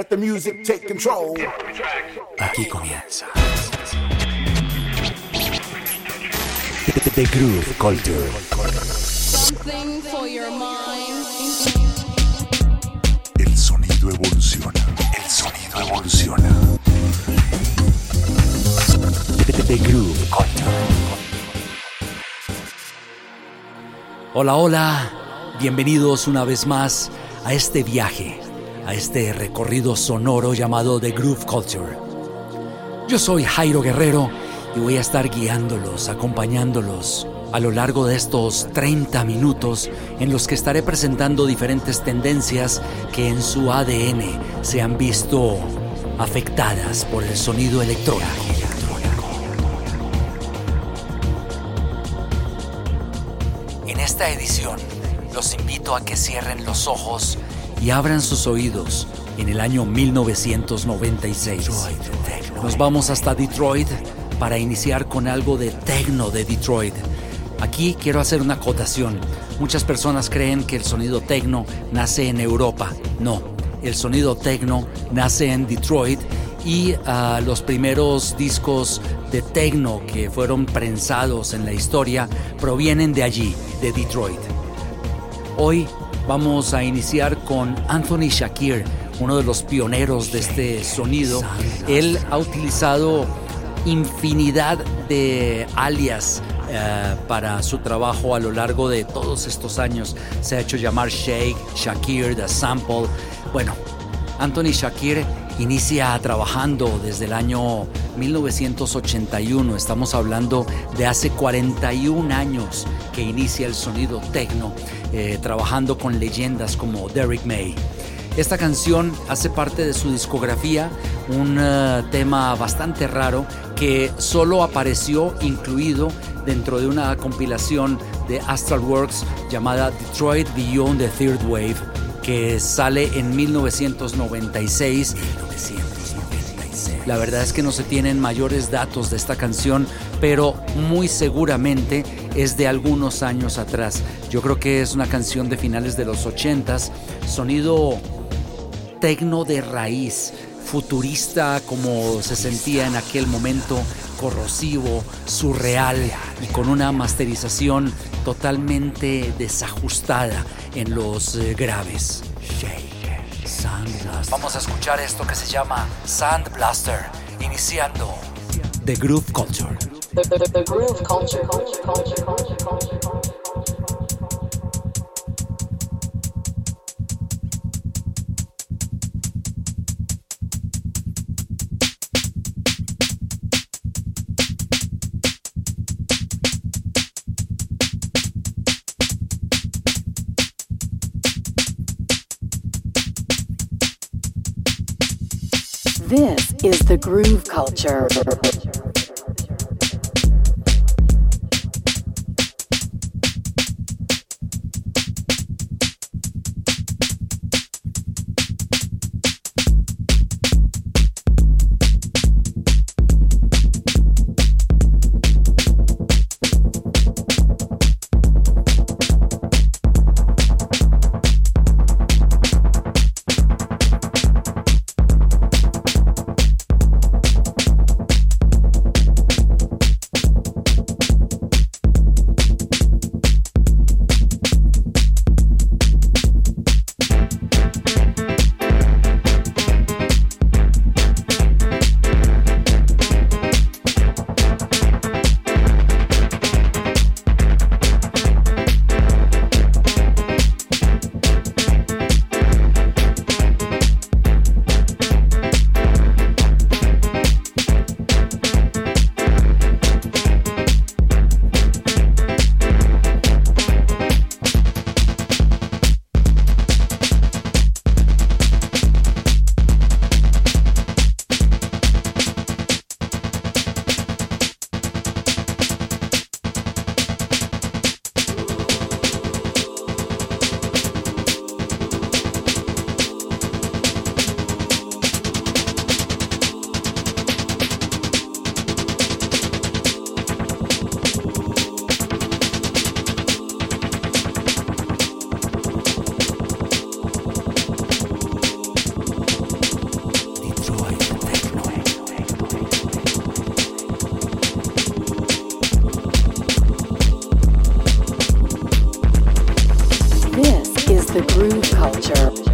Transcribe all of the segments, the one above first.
Let the music take control. Aquí comienza. The Groove Culture. Something for your mind. El sonido evoluciona. El sonido evoluciona. The Groove Culture. Hola, hola. Bienvenidos una vez más a este viaje, a este recorrido sonoro llamado The Groove Culture. Yo soy Jairo Guerrero y voy a estar guiándolos, acompañándolos a lo largo de estos 30 minutos en los que estaré presentando diferentes tendencias que en su ADN se han visto afectadas por el sonido electrónico. En esta edición los invito a que cierren los ojos y abran sus oídos en el año 1996. Nos vamos hasta Detroit para iniciar con algo de techno de Detroit. Aquí quiero hacer una acotación. Muchas personas creen que el sonido techno nace en Europa. No, el sonido techno nace en Detroit y ah, los primeros discos de techno que fueron prensados en la historia provienen de allí, de Detroit. Hoy vamos a iniciar con Anthony Shakir, uno de los pioneros de este sonido. Él ha utilizado infinidad de alias eh, para su trabajo a lo largo de todos estos años. Se ha hecho llamar Shake, Shakir, The Sample. Bueno, Anthony Shakir inicia trabajando desde el año 1981. Estamos hablando de hace 41 años que inicia el sonido techno, eh, trabajando con leyendas como Derek May. Esta canción hace parte de su discografía, un eh, tema bastante raro que solo apareció incluido dentro de una compilación de Astral Works llamada Detroit Beyond the Third Wave, que sale en 1996. La verdad es que no se tienen mayores datos de esta canción, pero muy seguramente es de algunos años atrás. Yo creo que es una canción de finales de los 80s, sonido tecno de raíz, futurista como se sentía en aquel momento, corrosivo, surreal y con una masterización totalmente desajustada en los eh, graves. Vamos a escuchar esto que se llama Sand Blaster, iniciando The Groove Culture. The, the, the groove culture. This is the groove culture. the groove culture.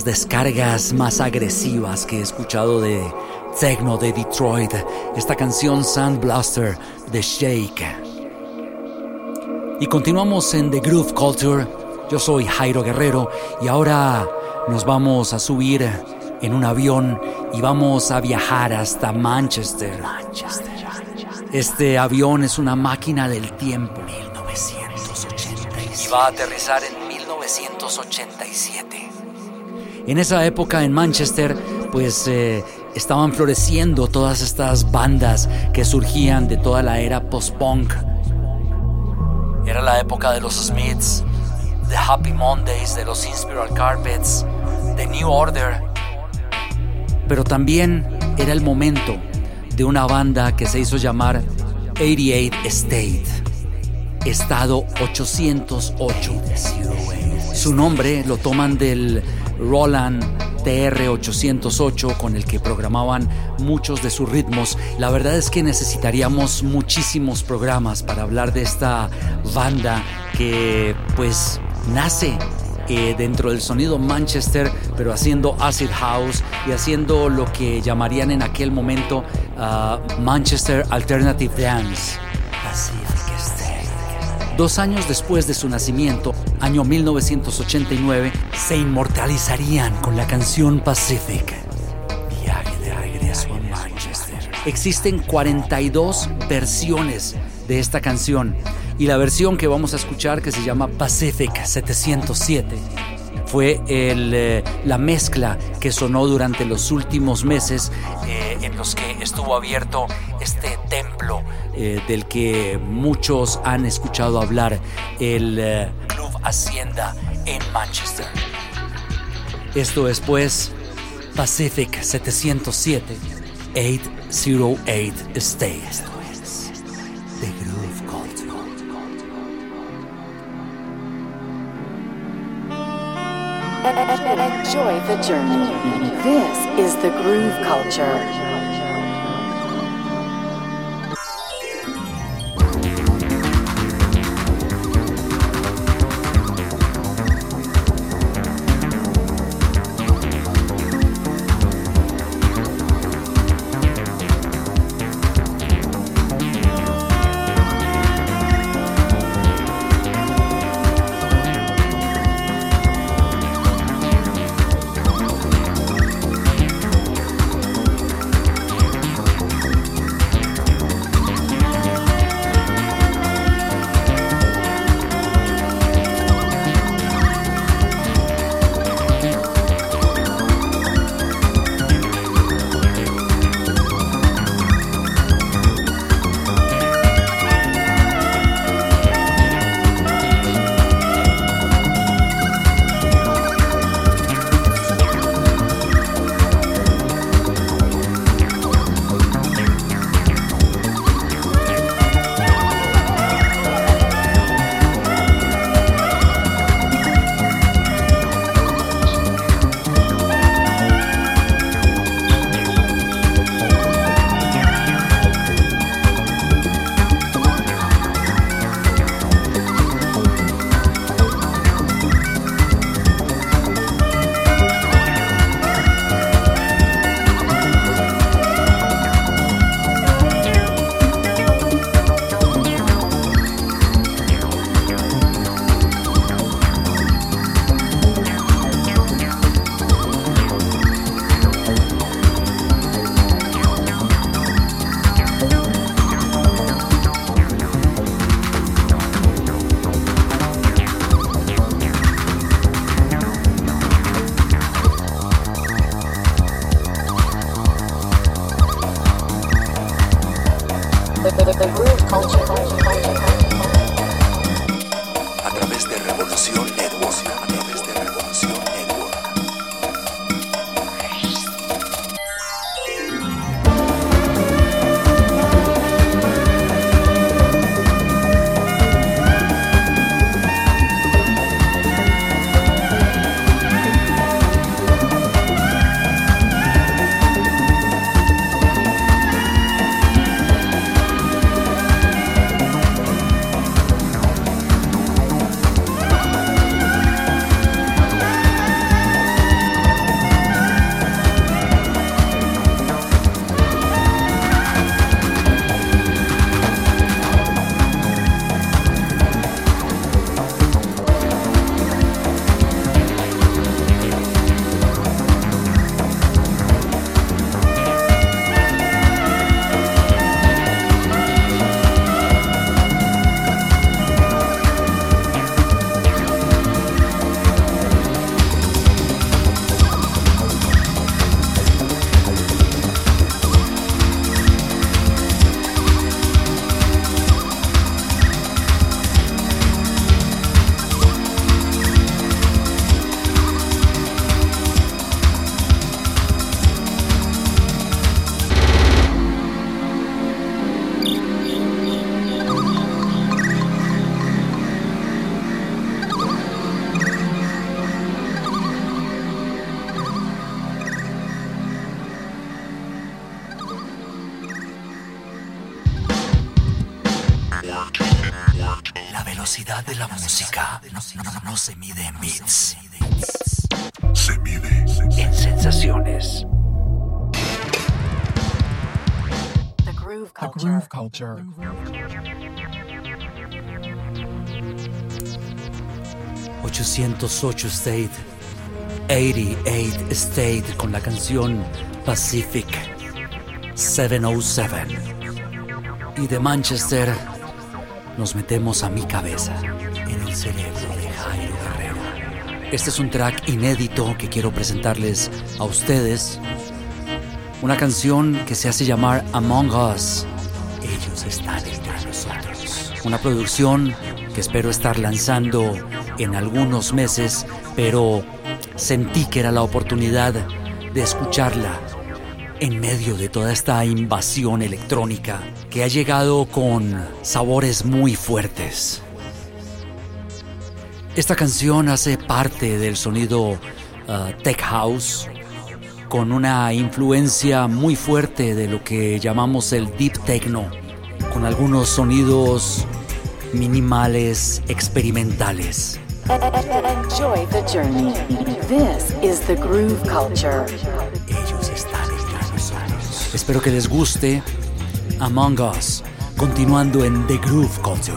Las descargas más agresivas que he escuchado de techno de Detroit, esta canción Sand Blaster de Shake. Y continuamos en The Groove Culture. Yo soy Jairo Guerrero y ahora nos vamos a subir en un avión y vamos a viajar hasta Manchester. Este avión es una máquina del tiempo. 1987. Y va a aterrizar en 1987. En esa época en Manchester, pues eh, estaban floreciendo todas estas bandas que surgían de toda la era post-punk. Era la época de los Smiths, de Happy Mondays, de los Inspiral Carpets, de New Order. Pero también era el momento de una banda que se hizo llamar 88 State, Estado 808. Su nombre lo toman del Roland TR-808 con el que programaban muchos de sus ritmos. La verdad es que necesitaríamos muchísimos programas para hablar de esta banda que pues nace eh, dentro del sonido Manchester, pero haciendo acid house y haciendo lo que llamarían en aquel momento uh, Manchester Alternative Dance. Dos años después de su nacimiento, año 1989, se inmortalizarían con la canción Pacific. Viaje de regreso a Manchester. Existen 42 versiones de esta canción y la versión que vamos a escuchar que se llama Pacific 707 fue el, eh, la mezcla que sonó durante los últimos meses eh, en los que estuvo abierto este templo eh, del que muchos han escuchado hablar, el Club Hacienda en Manchester. Esto es pues Pacific 707 808 State. Enjoy the journey. This is the groove culture. En beats, Se mide en sensaciones. The Groove The Culture. Groove Culture. ...808 State... ...88 State... ...con la canción... ...Pacific... ...707... ...y de Manchester... ...nos metemos a mi cabeza... ...en el cerebro de Jairo Guerrero... Este es un track inédito... ...que quiero presentarles a ustedes... Una canción que se hace llamar Among Us. Ellos están entre nosotros. Una producción que espero estar lanzando en algunos meses, pero sentí que era la oportunidad de escucharla en medio de toda esta invasión electrónica que ha llegado con sabores muy fuertes. Esta canción hace parte del sonido ah, tech house con una influencia muy fuerte de lo que llamamos el deep techno, con algunos sonidos minimales experimentales. Enjoy the journey. This is the Groove Culture. Ellos están entre nosotros. Espero que les guste Among Us, continuando en. The Groove Culture.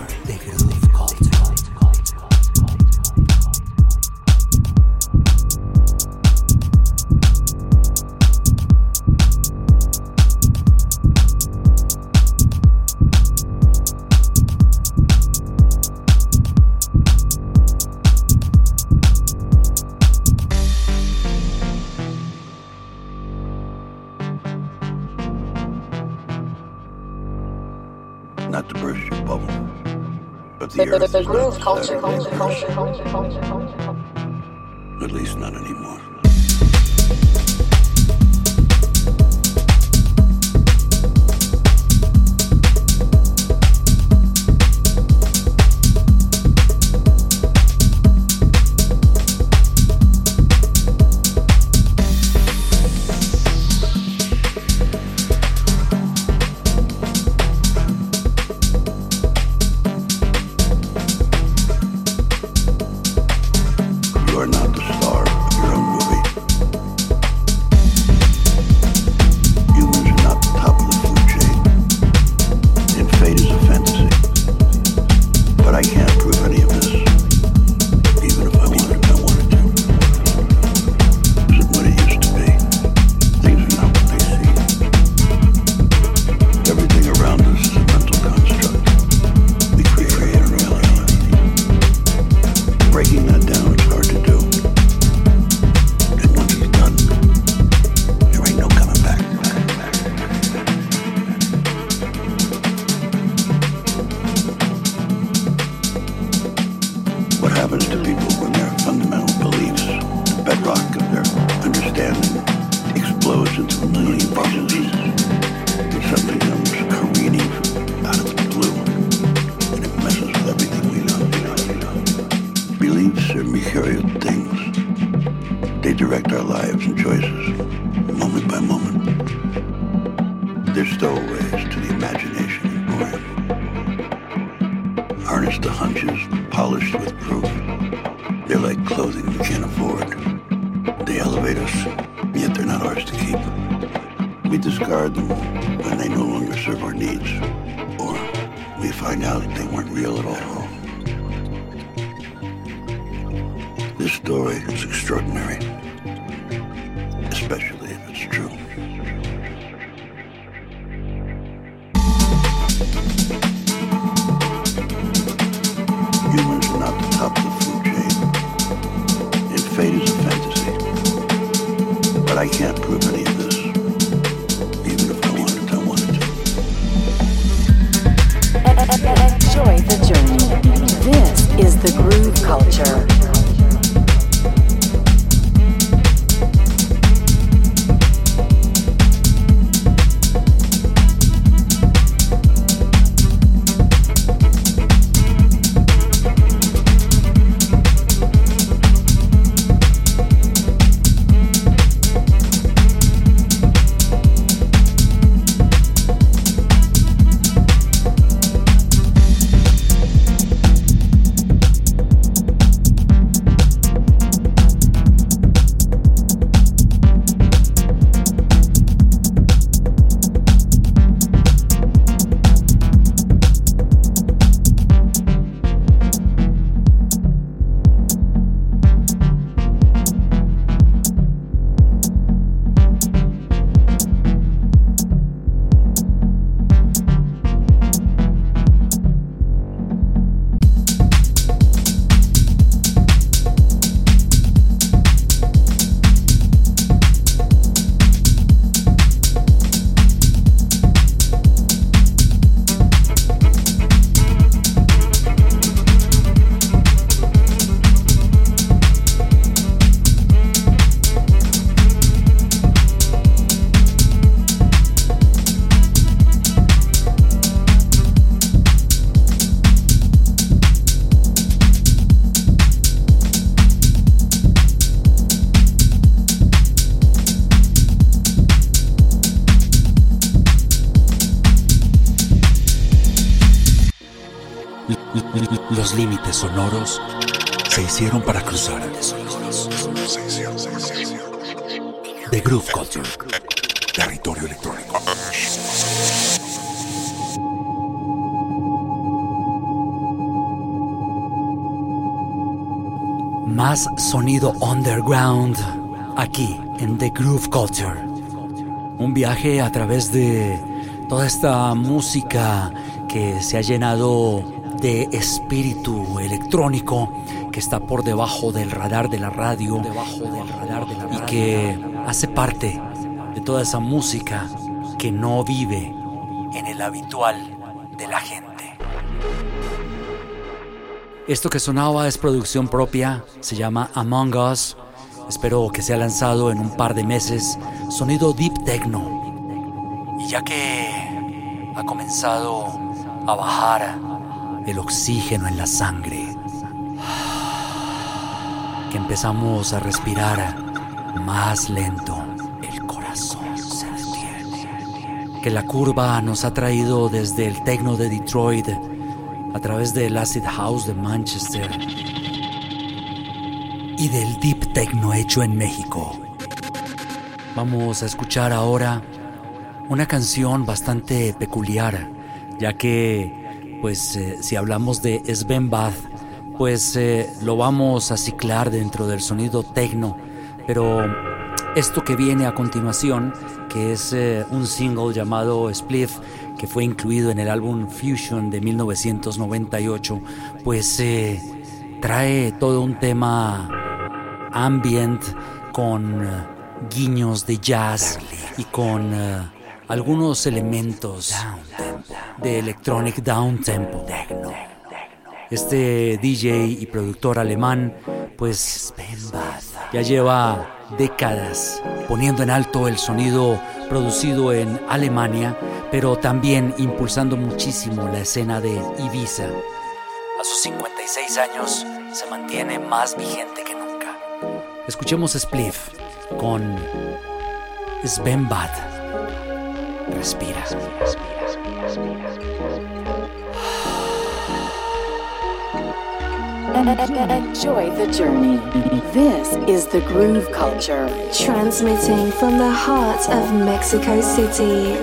At least not anymore. Los límites sonoros se hicieron para cruzar. The Groove Culture. Territorio electrónico. Más sonido underground aquí en The Groove Culture. Un viaje a través de toda esta música que se ha llenado de espíritu electrónico que está por debajo del radar de la radio, debajo del radar de la radio, y que hace parte de toda esa música que no vive en el habitual de la gente. Esto que sonaba es producción propia, se llama Among Us. Espero que sea lanzado en un par de meses. Sonido deep techno. Y ya que ha comenzado a bajar el oxígeno en la sangre, que empezamos a respirar más lento, el corazón se. Que la curva nos ha traído desde el techno de Detroit a través del acid house de Manchester y del deep techno hecho en México. Vamos a escuchar ahora una canción bastante peculiar, ya que, pues, eh, si hablamos de Sven Bath, pues eh, lo vamos a ciclar dentro del sonido techno, pero esto que viene a continuación, que es eh, un single llamado Spliff, que fue incluido en el álbum Fusion de 1998, pues eh, trae todo un tema ambient con guiños de jazz y con algunos elementos de electronic down tempo. Este DJ y productor alemán, pues ya lleva décadas poniendo en alto el sonido producido en Alemania, pero también impulsando muchísimo la escena de Ibiza. A sus 56 años se mantiene más vigente que nunca. Escuchemos Spliff con Sven Bad. Respira. Enjoy the journey. This is the groove culture. Transmitting from the heart of Mexico City.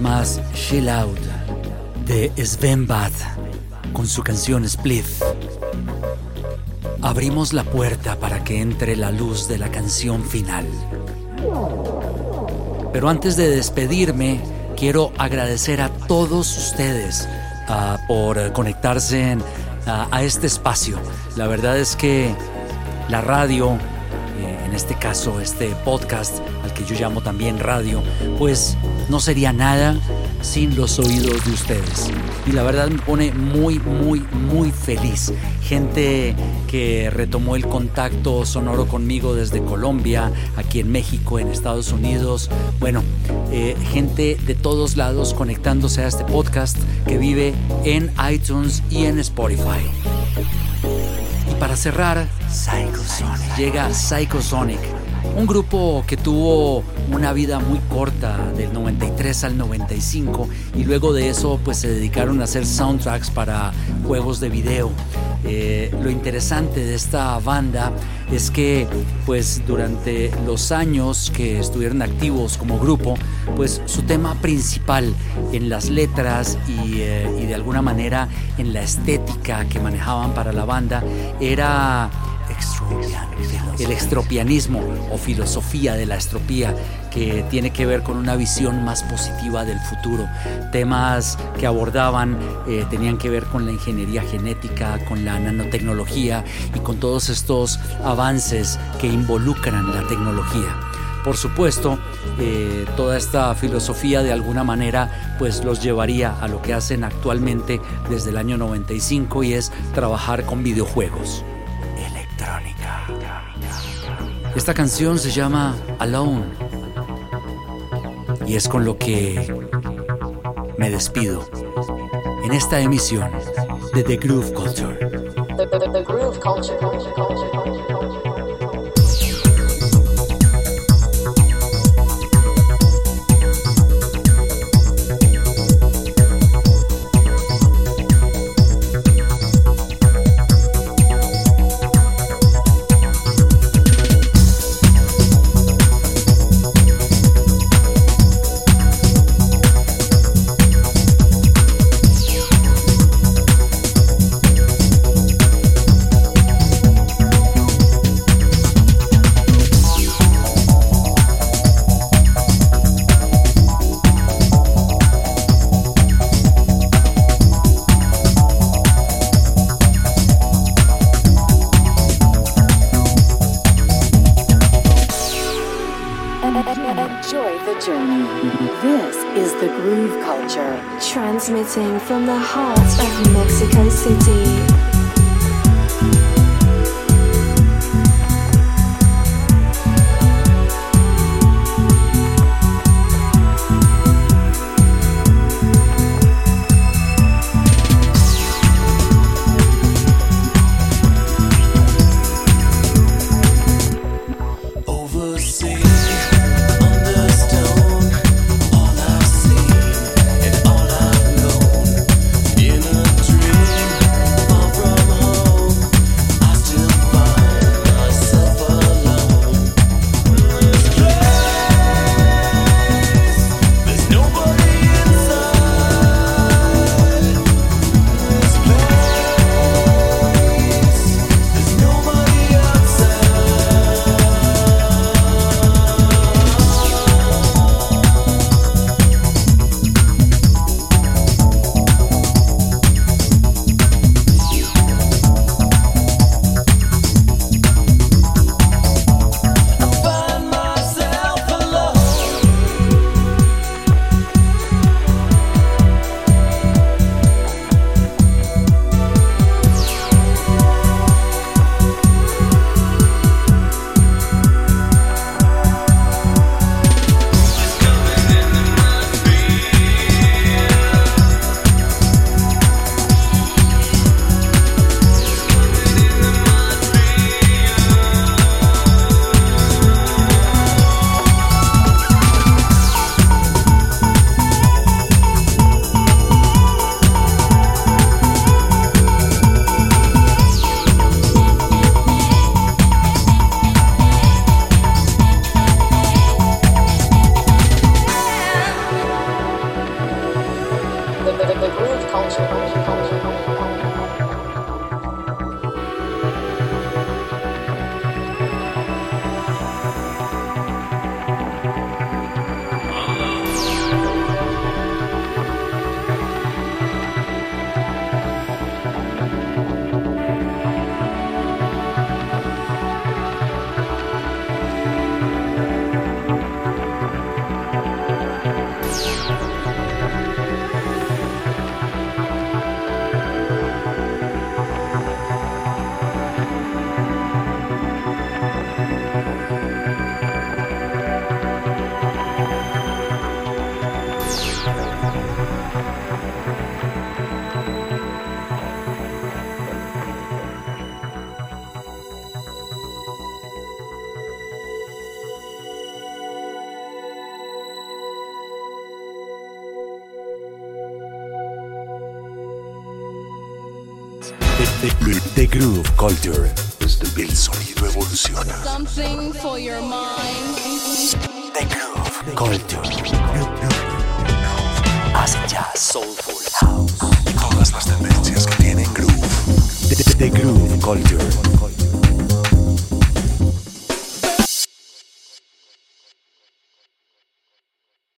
Más chill out de Sven Bad con su canción Split. Abrimos la puerta para que entre la luz de la canción final. Pero antes de despedirme, quiero agradecer a todos ustedes ah, por conectarse en- a- a este espacio. La verdad es que la radio, eh, en este caso este podcast, al que yo llamo también radio, pues no sería nada sin los oídos de ustedes. Y la verdad me pone muy, muy, muy feliz. Gente que retomó el contacto sonoro conmigo desde Colombia, aquí en México, en Estados Unidos. Bueno, eh, gente de todos lados conectándose a este podcast que vive en iTunes y en Spotify. Para cerrar, Psychosonic. Llega Psychosonic, un grupo que tuvo una vida muy corta, del 93 al 95, y luego de eso pues se dedicaron a hacer soundtracks para juegos de video. Eh, lo interesante de esta banda es que pues durante los años que estuvieron activos como grupo, pues su tema principal en las letras y, eh, y de alguna manera en la estética que manejaban para la banda era el extropianismo o filosofía de la estropía que tiene que ver con una visión más positiva del futuro. Temas que abordaban eh, tenían que ver con la ingeniería genética, con la nanotecnología y con todos estos avances que involucran la tecnología. Por supuesto, eh, toda esta filosofía de alguna manera pues los llevaría a lo que hacen actualmente desde el año 95 y es trabajar con videojuegos. Esta canción se llama Alone y es con lo que me despido en esta emisión de The Groove Culture. The, groove culture. Enjoy from the El sonido evoluciona. Something for your mind.